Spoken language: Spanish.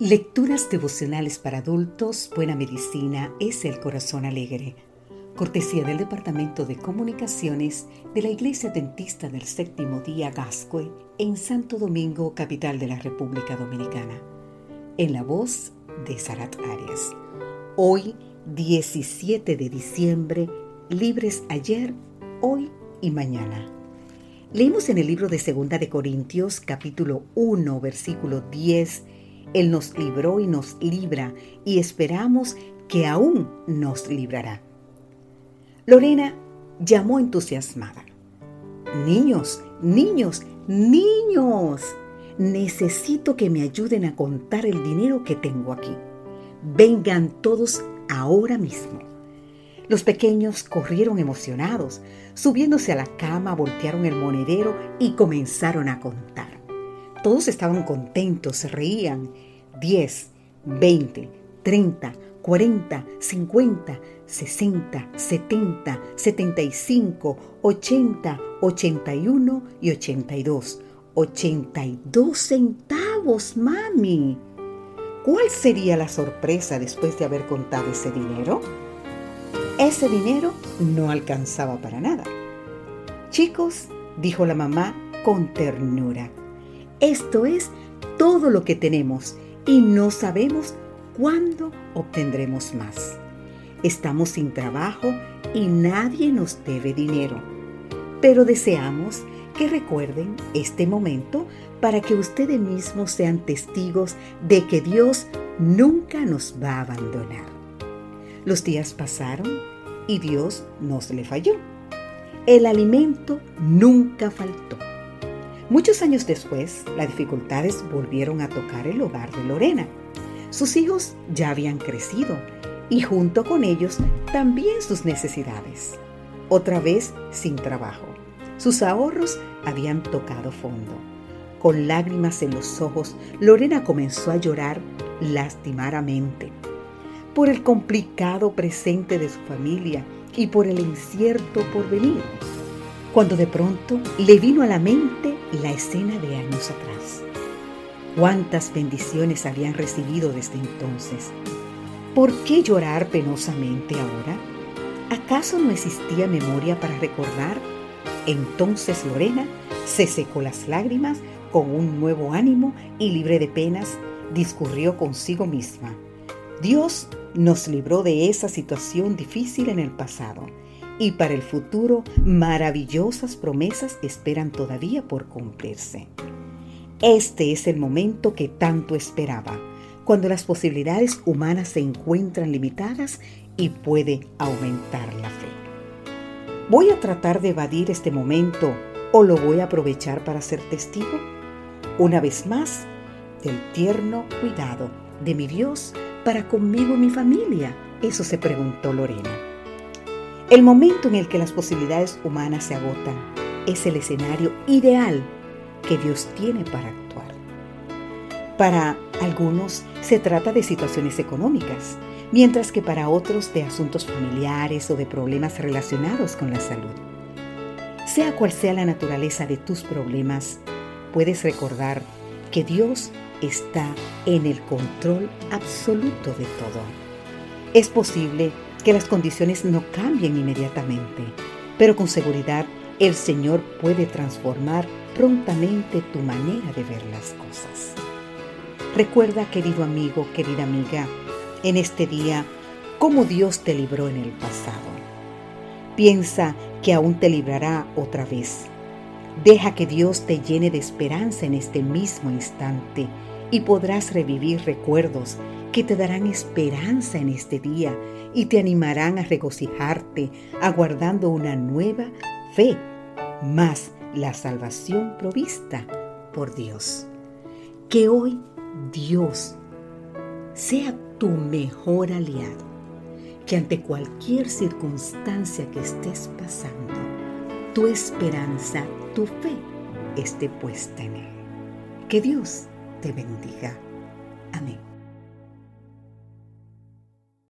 Lecturas devocionales para adultos, Buena Medicina es el Corazón Alegre. Cortesía del Departamento de Comunicaciones de la Iglesia Dentista del Séptimo Día Gascue en Santo Domingo, capital de la República Dominicana. En la voz de Sarat Arias. Hoy, 17 de diciembre, libres ayer, hoy y mañana. Leímos en el libro de Segunda de Corintios, capítulo 1, versículo 10 él nos libró y nos libra y esperamos que aún nos librará. Lorena llamó entusiasmada. Niños, niños, niños, necesito que me ayuden a contar el dinero que tengo aquí. Vengan todos ahora mismo. Los pequeños corrieron emocionados, subiéndose a la cama, voltearon el monedero y comenzaron a contar. Todos estaban contentos, se reían. 10, 20, 30, 40, 50, 60, 70, 75, 80, 81 y 82. 82 centavos, mami. ¿Cuál sería la sorpresa después de haber contado ese dinero? Ese dinero no alcanzaba para nada. Chicos, dijo la mamá con ternura, esto es todo lo que tenemos y no sabemos cuándo obtendremos más. Estamos sin trabajo y nadie nos debe dinero. Pero deseamos que recuerden este momento para que ustedes mismos sean testigos de que Dios nunca nos va a abandonar. Los días pasaron y Dios nos le falló. El alimento nunca faltó. Muchos años después, las dificultades volvieron a tocar el hogar de Lorena. Sus hijos ya habían crecido y junto con ellos también sus necesidades. Otra vez sin trabajo. Sus ahorros habían tocado fondo. Con lágrimas en los ojos, Lorena comenzó a llorar lastimaramente por el complicado presente de su familia y por el incierto porvenir cuando de pronto le vino a la mente la escena de años atrás. Cuántas bendiciones habían recibido desde entonces. ¿Por qué llorar penosamente ahora? ¿Acaso no existía memoria para recordar? Entonces Lorena se secó las lágrimas con un nuevo ánimo y libre de penas discurrió consigo misma. Dios nos libró de esa situación difícil en el pasado y para el futuro maravillosas promesas esperan todavía por cumplirse. Este es el momento que tanto esperaba, cuando las posibilidades humanas se encuentran limitadas y puede aumentar la fe. ¿Voy a tratar de evadir este momento o lo voy a aprovechar para ser testigo? Una vez más, del tierno cuidado de mi Dios para conmigo y mi familia. Eso se preguntó Lorena. El momento en el que las posibilidades humanas se agotan es el escenario ideal que Dios tiene para actuar. Para algunos se trata de situaciones económicas, mientras que para otros de asuntos familiares o de problemas relacionados con la salud. Sea cual sea la naturaleza de tus problemas, puedes recordar que Dios está en el control absoluto de todo. Es posible que las condiciones no cambien inmediatamente, pero con seguridad el Señor puede transformar prontamente tu manera de ver las cosas. Recuerda, querido amigo, querida amiga, en este día cómo Dios te libró en el pasado. Piensa que aún te librará otra vez. Deja que Dios te llene de esperanza en este mismo instante y podrás revivir recuerdos que te darán esperanza en este día y te animarán a regocijarte aguardando una nueva fe, más la salvación provista por Dios. Que hoy Dios sea tu mejor aliado, que ante cualquier circunstancia que estés pasando, tu esperanza, tu fe esté puesta en Él. Que Dios te bendiga. Amén.